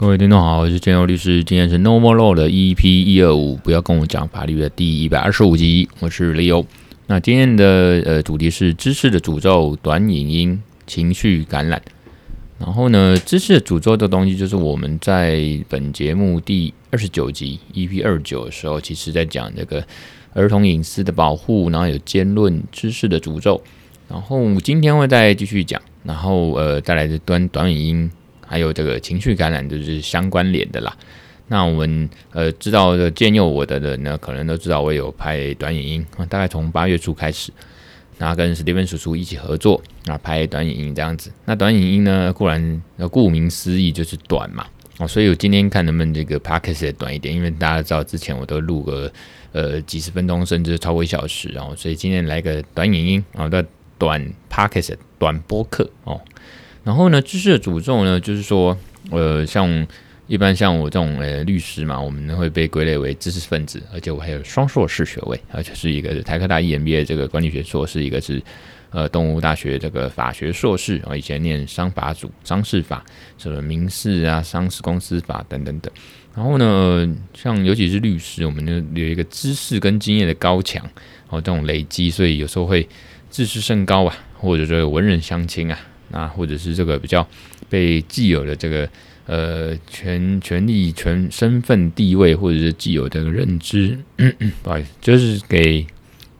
各位听众好，我是建佑律师，今天是 No More Law 的 EP 一二五，不要跟我讲法律的第一百二十五集，我是 Leo。那今天的呃主题是知识的诅咒、短影音、情绪感染。然后呢，知识的诅咒的东西，就是我们在本节目第二十九集 EP 二九的时候，其实在讲这个儿童隐私的保护，然后有兼论知识的诅咒。然后今天会再继续讲，然后呃带来的短短影音。还有这个情绪感染就是相关联的啦。那我们呃知道的建议我的人呢，可能都知道我有拍短影音，大概从八月初开始，那跟史蒂芬叔叔一起合作，那拍短影音这样子。那短影音呢，固然顾名思义就是短嘛，哦，所以我今天看能不能这个 podcast 短一点，因为大家知道之前我都录个呃几十分钟，甚至超过一小时，然后所以今天来个短影音啊，的短 podcast 短播客哦。然后呢，知识的诅咒呢，就是说，呃，像一般像我这种呃律师嘛，我们会被归类为知识分子，而且我还有双硕士学位，而且是一个台科大 EMBA 这个管理学硕士，一个是呃东吴大学这个法学硕士，我以前念商法组，商事法，什么民事啊、商事公司法等等等。然后呢，像尤其是律师，我们呢有一个知识跟经验的高墙，哦，这种累积，所以有时候会自视甚高啊，或者说文人相轻啊。那或者是这个比较被既有的这个呃权权力、权身份地位，或者是既有的认知，嗯嗯，不好意思，就是给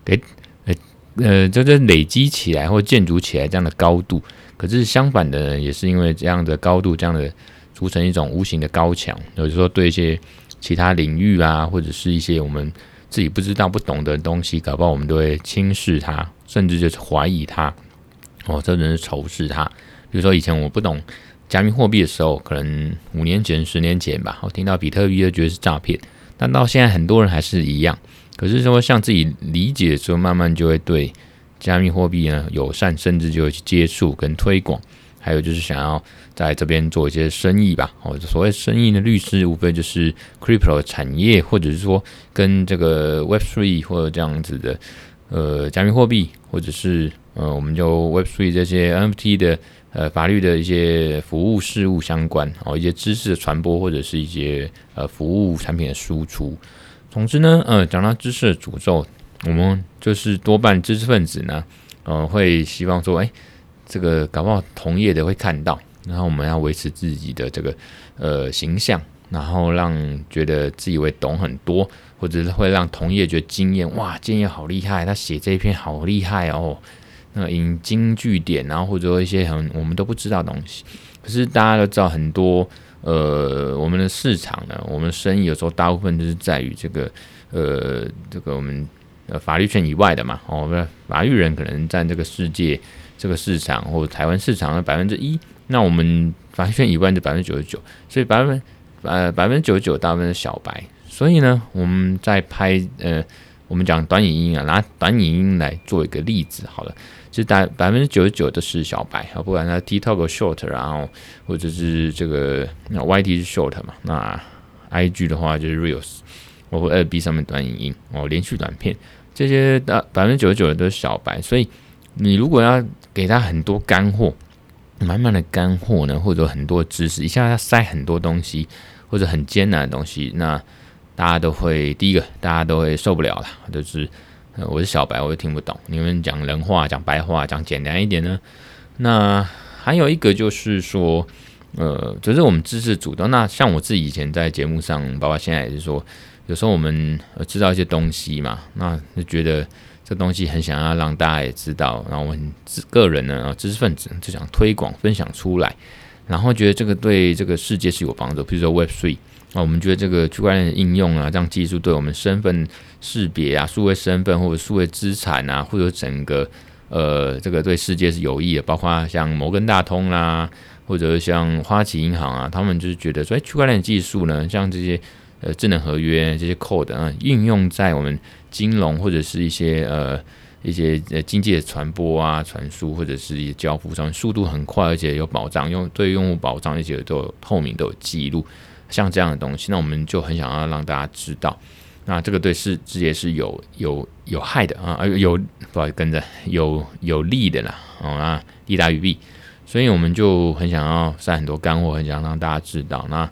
给呃呃，就是累积起来或建筑起来这样的高度。可是相反的人，也是因为这样的高度，这样的组成一种无形的高墙。有时候对一些其他领域啊，或者是一些我们自己不知道、不懂的东西，搞不好我们都会轻视它，甚至就是怀疑它。哦，这人是仇视他。比如说，以前我不懂加密货币的时候，可能五年前、十年前吧，我听到比特币就觉得是诈骗。但到现在，很多人还是一样。可是说，像自己理解的时候，慢慢就会对加密货币呢友善，甚至就会去接触跟推广。还有就是想要在这边做一些生意吧。哦，所谓生意的律师，无非就是 crypto 产业，或者是说跟这个 Web3 或者这样子的呃加密货币，或者是。呃，我们就 Web3 这些 NFT 的呃法律的一些服务事务相关哦，一些知识的传播或者是一些呃服务产品的输出。总之呢，呃，讲到知识的诅咒，我们就是多半知识分子呢，呃，会希望说，哎，这个搞不好同业的会看到，然后我们要维持自己的这个呃形象，然后让觉得自以为懂很多，或者是会让同业觉得惊艳，哇，建业好厉害，他写这一篇好厉害哦。那引经据典，然后或者说一些很我们都不知道的东西，可是大家都知道很多，呃，我们的市场呢，我们生意有时候大部分就是在于这个，呃，这个我们呃法律圈以外的嘛，哦，不是法律人可能占这个世界这个市场或台湾市场的百分之一，那我们法律圈以外的百分之九十九，所以百分呃百分之九十九大部分是小白，所以呢，我们在拍呃。我们讲短影音啊，拿短影音来做一个例子好了，其实大百分之九十九都是小白啊，不管他 TikTok short，然后或者是这个那 YT 是 short 嘛，那 IG 的话就是 Reels，包括 FB 上面短影音哦，连续短片这些的百分之九十九的都是小白，所以你如果要给他很多干货，满满的干货呢，或者很多知识，一下要塞很多东西，或者很艰难的东西，那。大家都会第一个，大家都会受不了了，就是，呃，我是小白，我也听不懂。你们讲人话，讲白话，讲简单一点呢？那还有一个就是说，呃，就是我们知识主动。那像我自己以前在节目上，包括现在也是说，有时候我们呃知道一些东西嘛，那就觉得这东西很想要让大家也知道，然后我们自个人呢，知识分子就想推广分享出来，然后觉得这个对这个世界是有帮助，比如说 Web Three。啊，我们觉得这个区块链的应用啊，这样技术对我们身份识别啊、数位身份或者数位资产啊，或者整个呃这个对世界是有益的。包括像摩根大通啦、或者像花旗银行啊，他们就是觉得说，哎，区块链技术呢，像这些呃智能合约这些 code 啊，应用在我们金融或者是一些呃一些呃经济的传播啊、传输或者是一些交付上，速度很快，而且有保障，用对用户保障，而且都有透明，都有记录。像这样的东西，那我们就很想要让大家知道，那这个对世界是有有有害的啊，有不好意思跟着有有利的啦，哦啊，利大于弊，所以我们就很想要晒很多干货，很想让大家知道。那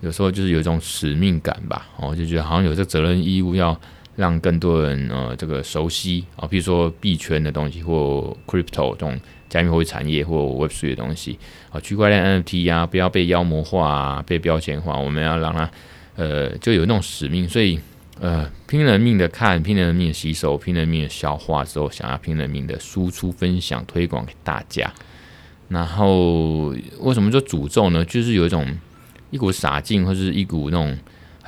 有时候就是有一种使命感吧，哦，就觉得好像有这责任义务要让更多人呃这个熟悉啊，比如说币圈的东西或 crypto 这种加密货币产业或 Web3 的东西啊，区块链 NFT 啊，不要被妖魔化啊，被标签化，我们要让它呃就有那种使命，所以呃拼了命的看，拼了命的吸收，拼了命的消化之后，想要拼了命的输出、分享、推广给大家。然后为什么说诅咒呢？就是有一种。一股傻劲，或是一股那种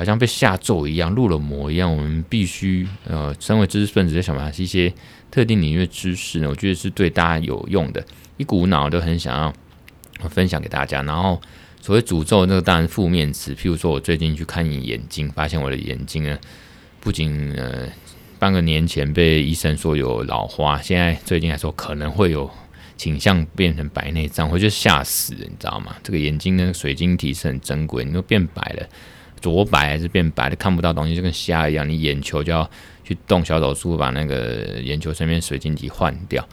好像被下咒一样、入了魔一样，我们必须呃，身为知识分子，在想办法一些特定领域的知识呢，我觉得是对大家有用的，一股脑都很想要分享给大家。然后所谓诅咒，那个当然负面词，譬如说我最近去看你眼睛，发现我的眼睛呢，不仅呃半个年前被医生说有老花，现在最近来说可能会有。倾向变成白内障，我就吓死了，你知道吗？这个眼睛的水晶体是很珍贵，你都变白了，浊白还是变白的，看不到东西，就跟瞎一样。你眼球就要去动小手术，把那个眼球上面水晶体换掉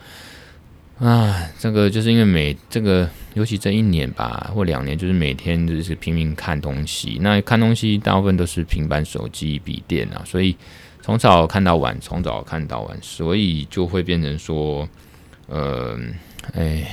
啊！这个就是因为每这个，尤其这一年吧，或两年，就是每天就是拼命看东西。那看东西大部分都是平板、手机、笔电啊，所以从早看到晚，从早看到晚，所以就会变成说，呃。哎，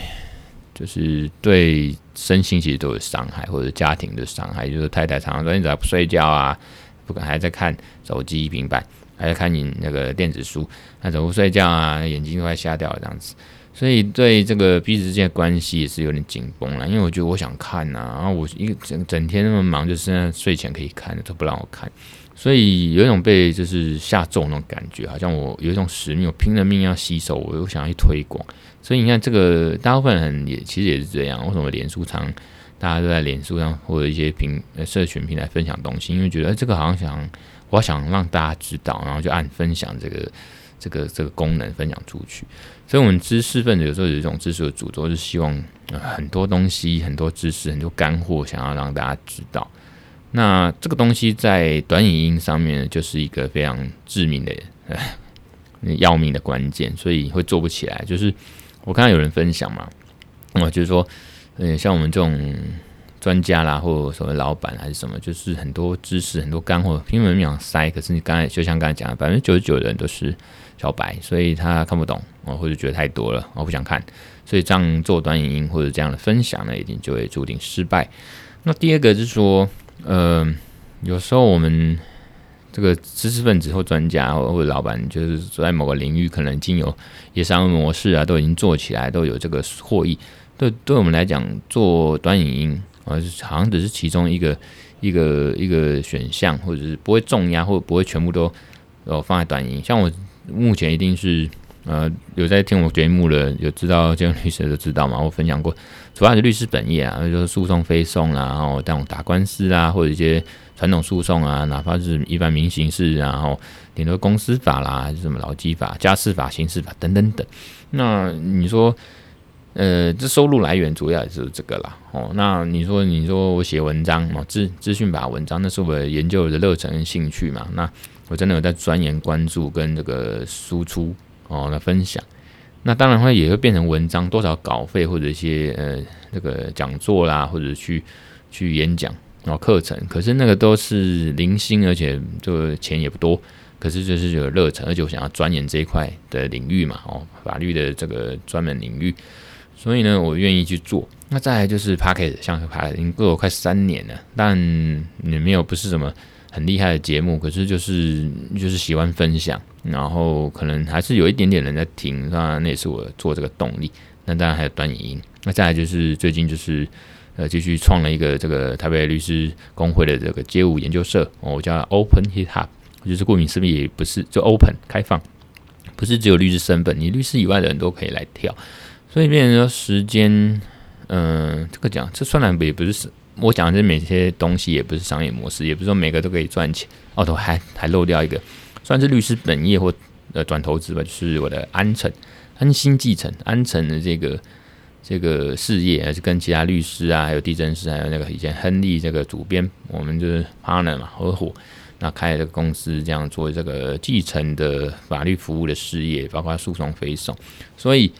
就是对身心其实都有伤害，或者家庭的伤害。就是太太常常说：“你怎么不睡觉啊？不敢还在看手机、平板，还在看你那个电子书，那怎么不睡觉啊？眼睛都快瞎掉了这样子。”所以对这个彼此之间的关系也是有点紧绷了。因为我觉得我想看呐、然后我一整整天那么忙，就是睡前可以看的都不让我看，所以有一种被就是下咒那种感觉，好像我有一种使命，我拼了命要吸收，我又想要去推广。所以你看，这个大部分人也其实也是这样。为什么脸书常大家都在脸书上或者一些平社群平台分享东西？因为觉得，欸，这个好像想我想让大家知道，然后就按分享这个这个这个功能分享出去。所以，我们知识分子有时候有一种知识的诅咒，是希望很多东西、很多知识、很多干货，想要让大家知道。那这个东西在短影音上面就是一个非常致命的、要命的关键，所以会做不起来，就是。我看到有人分享嘛，我就是说，嗯，像我们这种专家啦，或者什么老板还是什么，就是很多知识、很多干货拼命想塞。可是你刚才就像刚才讲的，百分之九十九的人都是小白，所以他看不懂，或者觉得太多了，我不想看。所以这样做短影音或者这样的分享呢，一定就会注定失败。那第二个是说，呃，有时候我们。这个知识分子或专家或者老板，就是在某个领域可能已经有一些商业模式啊，都已经做起来，都有这个获益。对，对我们来讲，做短影音啊，好像只是其中一个一个一个选项，或者是不会重压，或者不会全部都呃放在短影音。像我目前一定是呃有在听我节目的，有知道这样律师都知道嘛，我分享过，主要是律师本业啊，就是诉讼非讼啊，然后这种打官司啊，或者一些。传统诉讼啊，哪怕是一般民刑事，然后顶多公司法啦，还是什么劳基法、家事法、刑事法等等等。那你说，呃，这收入来源主要也是这个啦。哦，那你说，你说我写文章哦，资资讯法文章，那是我研究的热忱跟兴趣嘛。那我真的有在钻研、关注跟这个输出哦，来分享。那当然会也会变成文章，多少稿费或者一些呃这个讲座啦，或者去去演讲。哦，课程，可是那个都是零星，而且就钱也不多，可是就是有热忱，而且我想要钻研这一块的领域嘛，哦，法律的这个专门领域，所以呢，我愿意去做。那再来就是 Pocket，像 Pocket 已经过了快三年了，但也没有不是什么很厉害的节目，可是就是就是喜欢分享，然后可能还是有一点点人在听，那那也是我做这个动力。那当然还有短影音，那再来就是最近就是。呃，继续创了一个这个台北律师工会的这个街舞研究社，我叫 Open Hip Hop，就是顾名思义，也不是就 Open 开放，不是只有律师身份，你律师以外的人都可以来跳。所以变成说时间，嗯、这个讲这算然也不是我讲的这每些东西也不是商业模式，也不是说每个都可以赚钱。哦，都还还漏掉一个，算是律师本业或呃转投资吧，就是我的安诚安心继承安诚的这个。这个事业还是跟其他律师啊，还有地政师，还有那个以前亨利这个主编，我们就是 partner 嘛，合伙，那开了这个公司，这样做这个继承的法律服务的事业，包括诉讼、非讼。所以，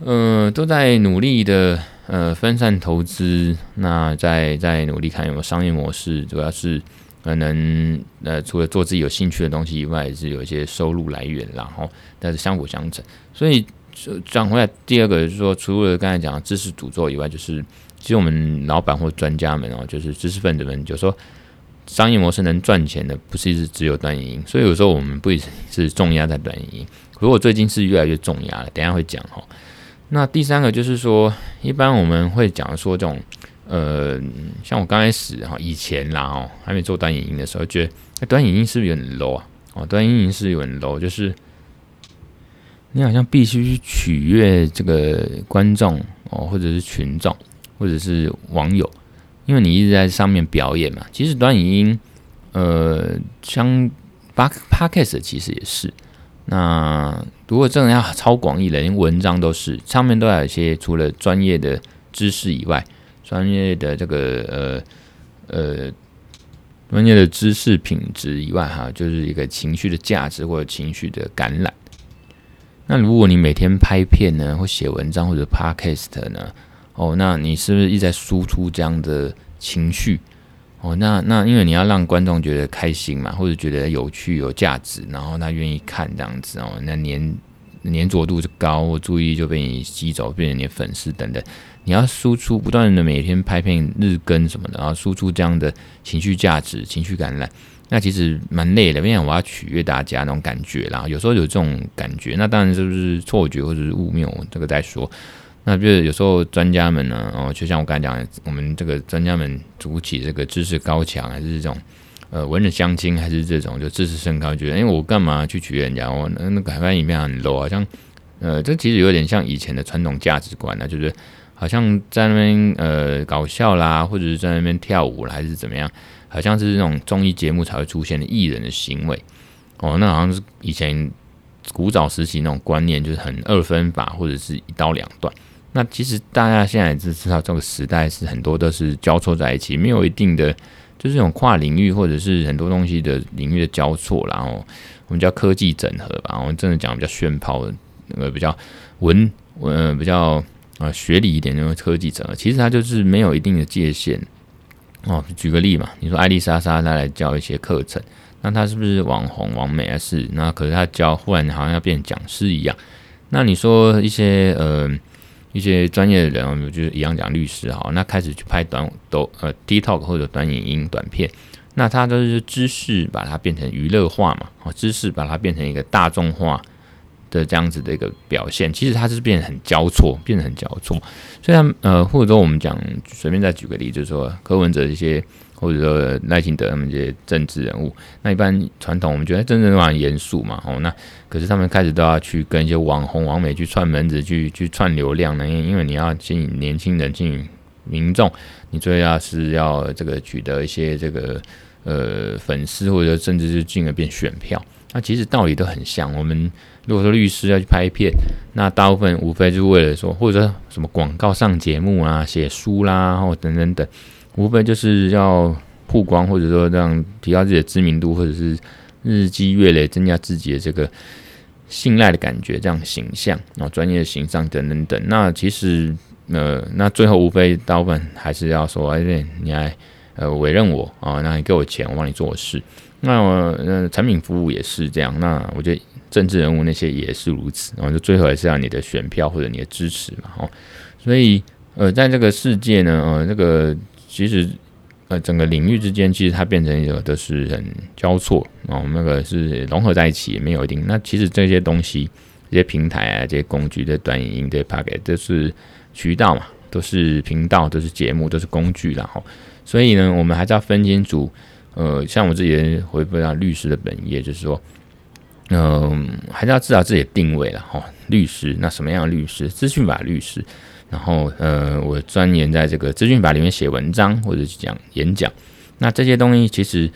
呃，都在努力的呃分散投资，那在在努力看有没有商业模式，主要是可能呃除了做自己有兴趣的东西以外，是有一些收入来源，然后但是相辅相成。所以讲回来，第二个就是说，除了刚才讲知识诅咒以外，就是其实我们老板或专家们哦，就是知识分子们，就说。商业模式能赚钱的，不是一直只有短影音，所以有时候我们不一定是重压在短影音。如果最近是越来越重压了，等下会讲哈。那第三个就是说，一般我们会讲说这种，呃，像我刚开始哈，以前啦哦，还没做短影音的时候，觉得短影音是不是有点 low 啊？哦，短影音是有点 low，就是你好像必须去取悦这个观众哦，或者是群众，或者是网友。因为你一直在上面表演嘛，其实短影音，呃，像巴 Podcast 其实也是。那如果真的要超广义的，连文章都是上面都有一些除了专业的知识以外，专业的这个呃呃专业的知识品质以外，哈，就是一个情绪的价值或者情绪的感染。那如果你每天拍片呢，或写文章或者 Podcast 呢？哦，那你是不是一直在输出这样的情绪？哦，那那因为你要让观众觉得开心嘛，或者觉得有趣、有价值，然后他愿意看这样子哦，那黏黏着度就高，注意力就被你吸走，变成你的粉丝等等。你要输出不断的每天拍片日更什么的，然后输出这样的情绪价值、情绪感染，那其实蛮累的。因为我要取悦大家那种感觉啦，有时候有这种感觉，那当然是不是错觉或者是误谬，这个再说。那就是有时候专家们呢，哦，就像我刚才讲的，我们这个专家们筑起这个知识高墙，还是这种呃文人相亲，还是这种就知识甚高，觉得因为我干嘛去取悦人家？我那那个海外影片很 low，好像呃，这其实有点像以前的传统价值观呢，就是好像在那边呃搞笑啦，或者是在那边跳舞啦，还是怎么样，好像是那种综艺节目才会出现的艺人的行为哦，那好像是以前古早时期那种观念，就是很二分法，或者是一刀两断。那其实大家现在也知道，这个时代是很多都是交错在一起，没有一定的就是这种跨领域或者是很多东西的领域的交错，然后我们叫科技整合吧。我们真的讲比较炫炮的，那个比较文呃比较呃学理一点那种科技整合，其实它就是没有一定的界限哦。举个例嘛，你说艾丽莎莎她来教一些课程，那她是不是网红网美还是？那可是她教忽然好像要变讲师一样。那你说一些呃。一些专业的人，我们就是一样讲律师哈，那开始去拍短抖呃 TikTok 或者短影音短片，那他都是知识把它变成娱乐化嘛，哦，知识把它变成一个大众化。的这样子的一个表现，其实它是变得很交错，变得很交错。虽然呃，或者说我们讲随便再举个例，就是说柯文哲一些。或者说赖清德他们这些政治人物，那一般传统我们觉得政治人物很严肃嘛，哦，那可是他们开始都要去跟一些网红、网美去串门子，去去串流量呢，因因为你要吸引年轻人、吸引民众，你最要是要这个取得一些这个呃粉丝，或者甚至是进而变选票。那其实道理都很像。我们如果说律师要去拍片，那大部分无非就是为了说，或者说什么广告上节目啊、写书啦，或等等等。无非就是要曝光，或者说让提高自己的知名度，或者是日积月累增加自己的这个信赖的感觉，这样形象，然后专业的形象等等等。那其实呃，那最后无非大部分还是要说，哎，你来呃委任我啊，那你给我钱，我帮你做事。那我呃产品服务也是这样。那我觉得政治人物那些也是如此。然后就最后还是要你的选票或者你的支持嘛。哦，所以呃，在这个世界呢，呃，这个。其实，呃，整个领域之间，其实它变成一个都是很交错啊，我们那个是融合在一起，也没有一定。那其实这些东西，这些平台啊，这些工具的短影音的 packet 都是渠道嘛，都是频道，都是节目，都是工具，然后，所以呢，我们还是要分清楚。呃，像我自己回归到律师的本业，就是说，嗯、还是要知道自己的定位了哈。律师，那什么样的律师？资讯法律师。然后，呃，我钻研在这个资讯法里面写文章或者讲演讲，那这些东西其实，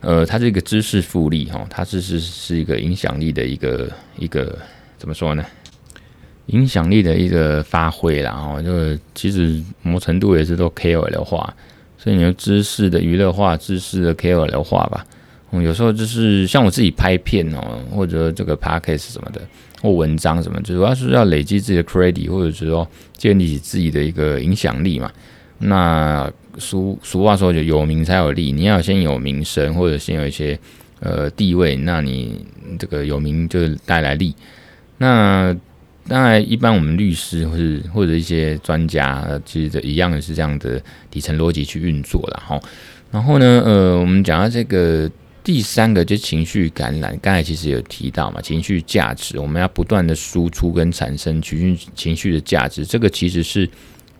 呃，它是一个知识复利哈，它是是是一个影响力的一个一个怎么说呢？影响力的一个发挥啦，然后就其实某程度也是都 KOL 化，所以你说知识的娱乐化，知识的 KOL 化吧，嗯，有时候就是像我自己拍片哦，或者这个 podcast 什么的，或文章什么，主要是要累积自己的 credit，或者是说建立起自己的一个影响力嘛。那俗俗话说就有名才有利，你要先有名声，或者先有一些呃地位，那你这个有名就带来利。那当然，一般我们律师或是或者一些专家，其实一样的是这样的底层逻辑去运作了哈。然后呢，呃，我们讲到这个第三个就是情绪感染，刚才其实有提到嘛，情绪价值，我们要不断的输出跟产生情绪情绪的价值，这个其实是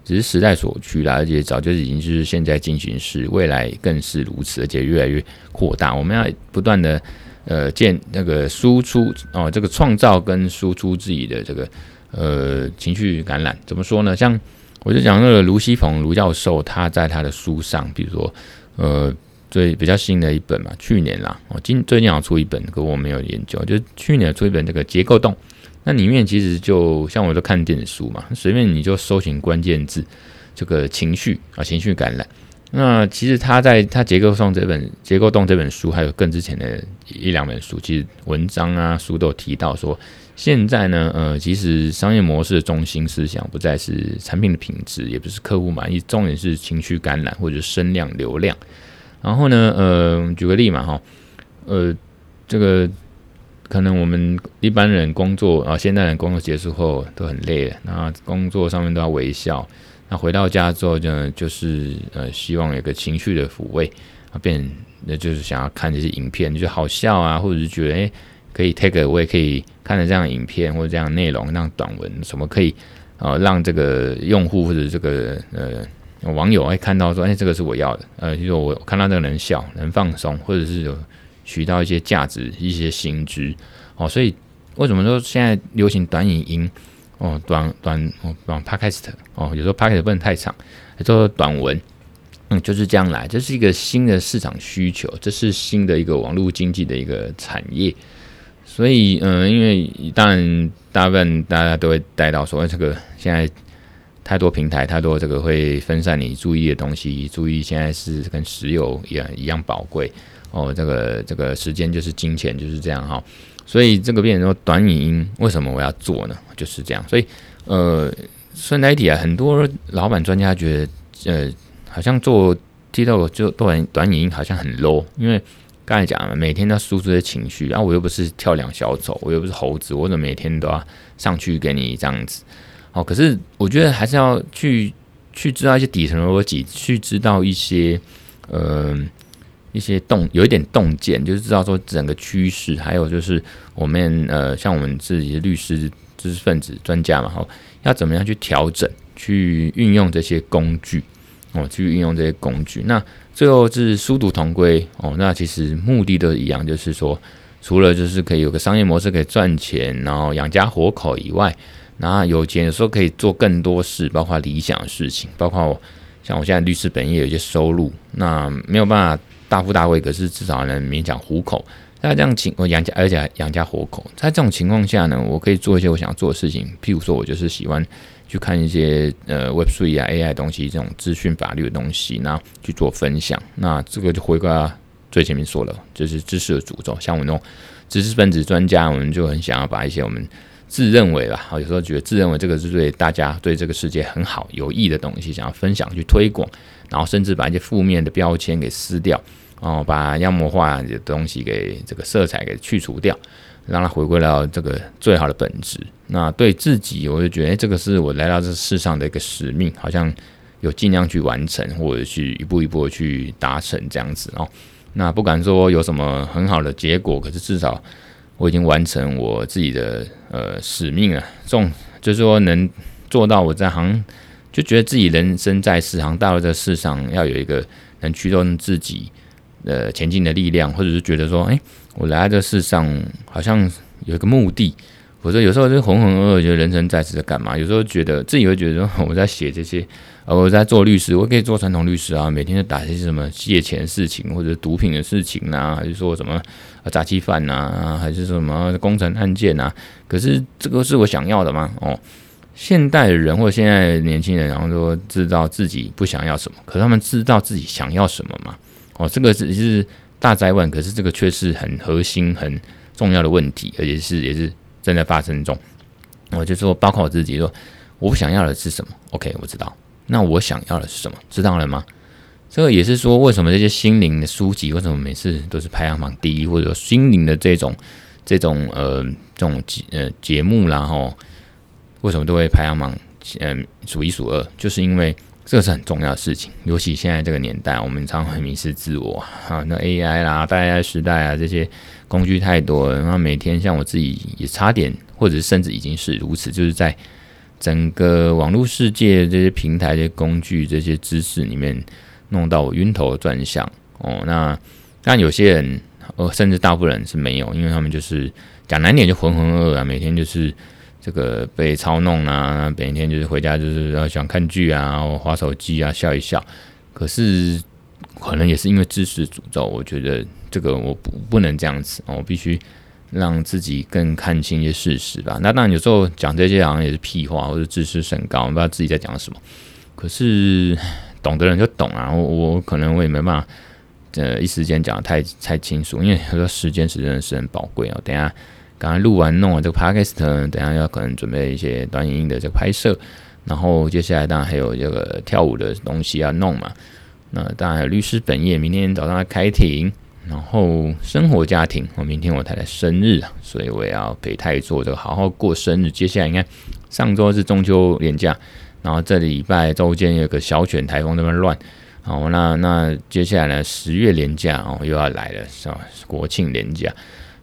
只是时代所趋啦，而且早就已经就是现在进行时，未来更是如此，而且越来越扩大。我们要不断的。呃，建那个输出哦，这个创造跟输出自己的这个呃情绪感染，怎么说呢？像我就讲那个卢西鹏卢教授，他在他的书上，比如说呃最比较新的一本嘛，去年啦，我今最近要出一本，可我没有研究，就是去年出一本这个结构洞，那里面其实就像我都看电子书嘛，随便你就搜寻关键字，这个情绪啊，情绪感染。那其实他在他结构上这本结构洞这本书，还有更之前的一两本书，其实文章啊书都有提到说，现在呢，呃，其实商业模式的中心思想不再是产品的品质，也不是客户满意，重点是情绪感染或者声量流量。然后呢，呃，举个例嘛，哈，呃，这个可能我们一般人工作啊，现代人工作结束后都很累了，那工作上面都要微笑。那回到家之后就就是呃，希望有个情绪的抚慰啊，变那就是想要看这些影片，就好笑啊，或者是觉得诶、可以 take away 可以看着这样影片或者这样内容，让短文什么可以呃让这个用户或者这个呃网友会看到说，哎、这个是我要的，呃，就是我看到这个人笑，能放松，或者是有学到一些价值、一些新知。哦，所以为什么说现在流行短影音？哦，短短哦，短 podcast 哦，有时候 podcast 不能太长，做短文，嗯，就是这样来，这是一个新的市场需求，这是新的一个网络经济的一个产业，所以，嗯，因为当然大部分大家都会带到说，这个现在太多平台，太多这个会分散你注意的东西，注意现在是跟石油一样一样宝贵哦，这个这个时间就是金钱，就是这样哈。所以这个变成说短影音，为什么我要做呢？就是这样。所以呃，顺带一提啊，很多老板专家觉得，呃，好像做 TikTok 就短短影音好像很 low，因为刚才讲了，每天都要输出些情绪，然后我又不是跳梁小丑，我又不是猴子，我怎么每天都要上去给你这样子？哦，可是我觉得还是要去去知道一些底层逻辑，去知道一些呃。一些洞有一点洞见，就是知道说整个趋势，还有就是我们呃，像我们自己的律师、知识分子、专家嘛，哈，要怎么样去调整、去运用这些工具哦，去运用这些工具。那最后是殊途同归哦，那其实目的都一样，就是说除了就是可以有个商业模式可以赚钱，然后养家活口以外，然后有钱的时候可以做更多事，包括理想的事情，包括像我现在律师本业有一些收入，那没有办法。大富大贵，可是至少能勉强糊口。在这样情，我养家，而且养家活口。在这种情况下呢，我可以做一些我想做的事情。譬如说，我就是喜欢去看一些呃 Web Three 啊 AI 东西，这种资讯法律的东西，然后去做分享。那这个就回归最前面说了，就是知识的诅咒。像我那种知识分子专家，我们就很想要把一些我们自认为吧，有时候觉得自认为这个是对大家、对这个世界很好、有益的东西，想要分享去推广，然后甚至把一些负面的标签给撕掉。哦，把妖魔化的东西给这个色彩给去除掉，让它回归到这个最好的本质。那对自己，我就觉得，欸，这个是我来到这世上的一个使命，好像有尽量去完成，或者去一步一步去达成这样子哦。那不敢说有什么很好的结果，可是至少我已经完成我自己的呃使命了。这种就是说能做到我在行，就觉得自己人生在世，行到了这世上，要有一个能驱动自己。呃，前进的力量，或者是觉得说，哎、我来到这世上好像有一个目的，或者有时候就浑浑噩噩，觉得人生在世在干嘛？有时候觉得自己会觉得说，我在写这些，呃，我在做律师，我可以做传统律师啊，每天就打一些什么借钱事情，或者毒品的事情啊，还是说什么诈欺犯呐，还是什么工程案件啊？可是这个是我想要的吗？哦，现代的人或者现在的年轻人，然后说知道自己不想要什么，可是他们知道自己想要什么吗？哦，这个只是大灾问，可是这个却是很核心、很重要的问题，而且是也是正在发生中。我就说，包括我自己说，我不想要的是什么？OK，我知道。那我想要的是什么？知道了吗？这个也是说，为什么这些心灵的书籍，为什么每次都是排行榜第一，或者说心灵的这种这种呃这种节呃节目啦，吼，为什么都会排行榜嗯、数一数二？就是因为这个是很重要的事情。尤其现在这个年代，我们常常会迷失自我啊，那 AI 啦、大 AI 时代啊，这些工具太多了，然后每天像我自己也差点，或者甚至已经是如此，就是在整个网络世界这些平台、这些工具、这些知识里面。弄到我晕头转向哦，那但有些人，呃，甚至大部分人是没有，因为他们就是讲难点就浑浑噩噩啊，每天就是这个被操弄啊，每天就是回家就是要想看剧啊，滑手机啊，笑一笑。可是可能也是因为知识诅咒，我觉得这个我不不能这样子，我必须让自己更看清一些事实吧。那当然有时候讲这些好像也是屁话，或者知识甚高，不知道自己在讲什么。可是。懂的人就懂啊，我我可能我也没办法，呃，一时间讲的太太清楚，因为很多时间是真的是很宝贵哦。等下刚才录完弄完这个 podcast，等下要可能准备一些短影音的这个拍摄，然后接下来当然还有这个跳舞的东西要弄嘛。那当然还有律师本业，明天早上要开庭，然后生活家庭，我明天我太太生日啊，所以我也要陪太做这个好好过生日。接下来你看上周是中秋连假。然后这礼拜周间有个小犬台风那么乱，好，那那接下来呢，十月连假哦又要来了，是吧？国庆连假，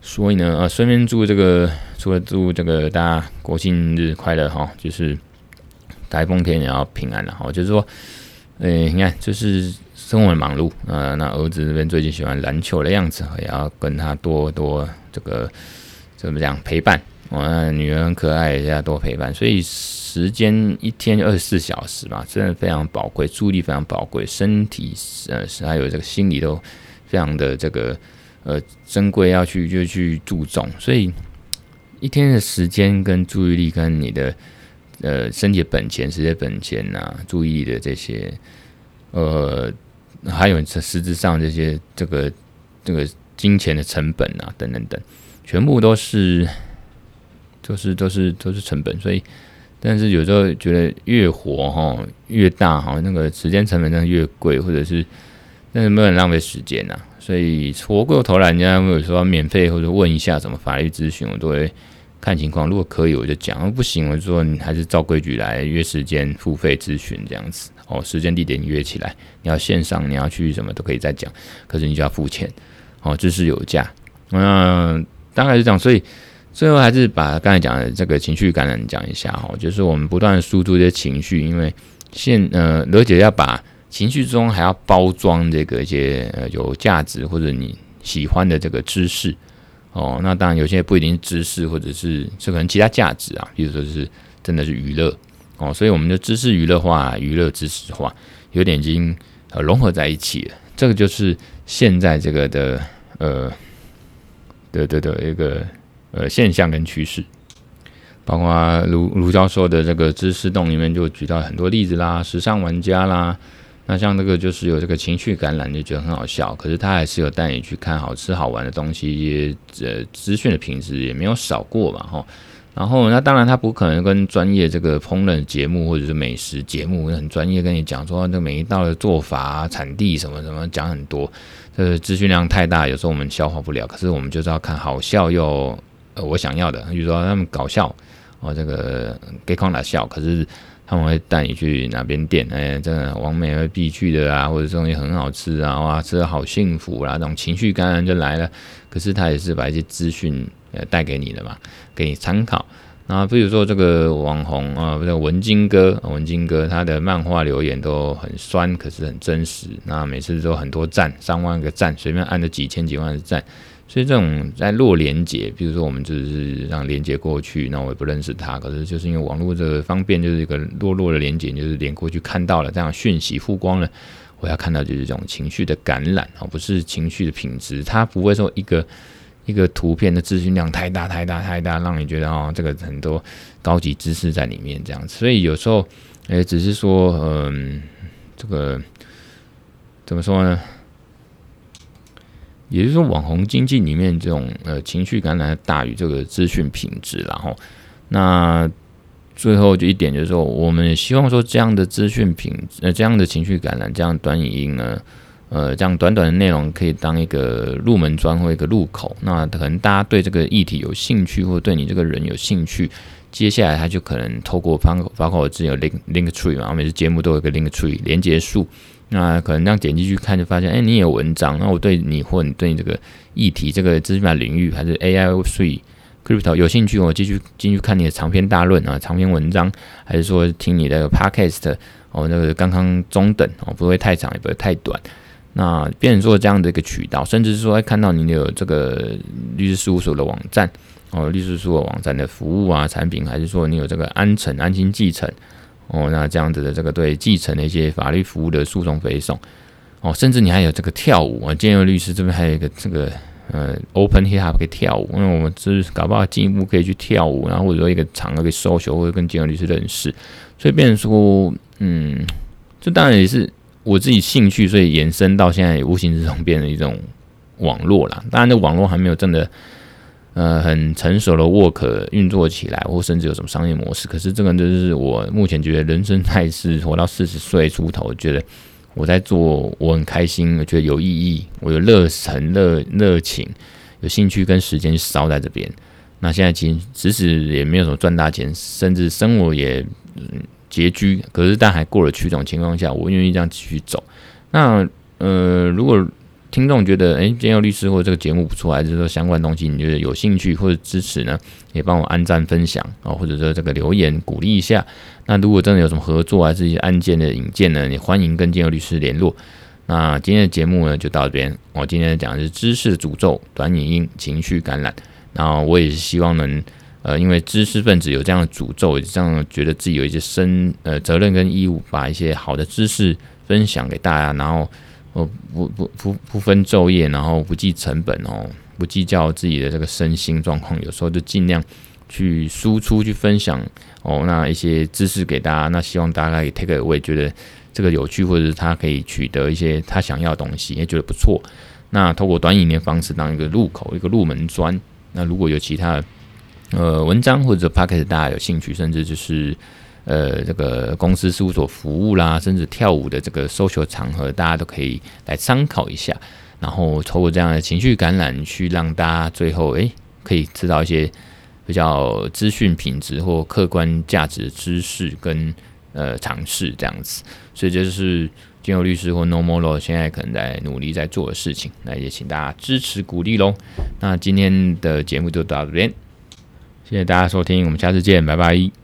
所以呢，呃，顺便祝这个，除了祝这个大家国庆日快乐哈，就是台风天也要平安了哈，就是说，诶，你看，就是生活忙碌，呃，那儿子这边最近喜欢篮球的样子，也要跟他多多这个怎么讲陪伴，我女儿很可爱，也要多陪伴，所以。时间一天二十四小时吧，真的非常宝贵，注意力非常宝贵，身体呃还有这个心理都非常的这个呃珍贵，要去就去注重。所以一天的时间跟注意力跟你的呃身体的本钱、时间本钱呐、注意力的这些呃还有实质上这些这个这个金钱的成本啊等等等，全部都是都是都是都是成本，所以。但是有时候觉得越活哈越大哈，那个时间成本真的越贵，或者是但是没有人浪费时间呐、啊。所以活过头来，人家有时候免费或者问一下什么法律咨询，我都会看情况。如果可以，我就讲；不行，我就说你还是照规矩来约时间付费咨询这样子。哦，时间地点约起来，你要线上，你要去什么都可以再讲，可是你就要付钱。哦，知识有价，嗯，大概是这样，所以。最后还是把刚才讲的这个情绪感染讲一下哈，就是我们不断输出这些情绪，因为现呃，而且要把情绪中还要包装这个一些呃有价值或者你喜欢的这个知识哦，那当然有些不一定是知识，或者是是可能其他价值啊，比如说是真的是娱乐哦，所以我们的知识娱乐化、娱乐知识化有点已经呃融合在一起了，这个就是现在这个的呃的的的一个。呃，现象跟趋势，包括卢卢教授的这个知识洞里面就举到很多例子啦，时尚玩家啦，那像这个就是有这个情绪感染，就觉得很好笑，可是他还是有带你去看好吃好玩的东西，一些呃资讯的品质也没有少过嘛，哈。然后那当然他不可能跟专业这个烹饪节目或者是美食节目很专业跟你讲说这每一道的做法、产地什么什么讲很多，这个资讯量太大，有时候我们消化不了。可是我们就是要看好笑又呃。我想要的，比如说他们搞笑，哦，这个给康打笑，可是他们会带你去哪边店，哎，这个网美会必去的啊，或者这东西很好吃啊，哇，吃的好幸福啦，这种情绪感染就来了。可是他也是把一些资讯呃带给你的嘛，给你参考。那比如说这个网红啊，不是文金哥，文金哥他的漫画留言都很酸，可是很真实，那每次都很多赞，上万个赞，随便按了几千几万的赞。所以这种在弱连接，比如说我们就是让连接过去，那我也不认识他，可是就是因为网络这个方便，就是一个弱弱的连接，就是连过去看到了这样讯息曝光了，我要看到就是这种情绪的感染而不是情绪的品质，它不会说一个一个图片的资讯量太大太大太大，让你觉得哦这个很多高级知识在里面这样子，所以有时候诶只是说嗯这个怎么说呢？也就是说，网红经济里面这种呃情绪感染大于这个资讯品质，然后那最后就一点就是说，我们希望说这样的资讯品呃这样的情绪感染这样短影音呢，呃这样短短的内容可以当一个入门砖或一个入口，那可能大家对这个议题有兴趣，或对你这个人有兴趣，接下来他就可能透过包括包括我之前有 link link tree 嘛，我每次节目都有一个 link tree 连结数。那可能这样点进去看，就发现，哎、你有文章，那我对你或你对你这个议题、这个资讯领域还是 AI、Web3、Crypto 有兴趣，我继续进去看你的长篇大论啊、长篇文章，还是说听你的 Podcast 哦，那个刚刚中等哦，不会太长，也不会太短。那变成说这样的一个渠道，甚至是说，哎，看到你有这个律师事务所的网站哦，律师事务所网站的服务啊、产品，还是说你有这个安诚、安心继承。哦，那这样子的这个对继承的一些法律服务的诉讼费用，哦，甚至你还有这个跳舞啊，建佑律师这边还有一个这个呃，Open Hip Hop 可以跳舞，因为我们就是搞不好进一步可以去跳舞，然后或者说一个场合可以 social 或者跟建佑律师认识，所以变成说，嗯，这当然也是我自己兴趣，所以延伸到现在无形之中变成一种网络啦。当然，这网络还没有真的。呃，很成熟的 work 运作起来，或甚至有什么商业模式。可是这个就是我目前觉得人生在世，活到四十岁出头，觉得我在做，我很开心，我觉得有意义，我有热忱、热热情、有兴趣跟时间烧在这边。那现在其实即使也没有什么赚大钱，甚至生活也拮据，可是但还过得去这种情况下，我愿意这样继续走。那呃，如果听众觉得，诶，建佑律师或者这个节目不错，还是说相关东西你觉得有兴趣或者支持呢？也帮我按赞分享啊，或者说这个留言鼓励一下。那如果真的有什么合作还是一些案件的引荐呢，也欢迎跟建佑律师联络。那今天的节目呢就到这边。我今天讲的是知识的诅咒，短影音情绪感染。然后我也是希望能，呃，因为知识分子有这样的诅咒，也这样觉得自己有一些身呃责任跟义务，把一些好的知识分享给大家，然后。哦，不不不不分昼夜，然后不计成本哦，不计较自己的这个身心状况，有时候就尽量去输出、去分享哦，那一些知识给大家，那希望大家可以 take away，觉得这个有趣，或者是他可以取得一些他想要的东西，也觉得不错。那透过短影音的方式当一个入口、一个入门砖。那如果有其他呃文章或者 podcast 大家有兴趣，甚至就是。呃，这个公司事务所服务啦，甚至跳舞的这个 social 场合，大家都可以来参考一下。然后透过这样的情绪感染，去让大家最后诶可以知道一些比较资讯品质或客观价值的知识跟呃尝试这样子。所以这就是金友律师或 No More Law 现在可能在努力在做的事情。那也请大家支持鼓励喽。那今天的节目就到这边，谢谢大家收听，我们下次见，拜拜。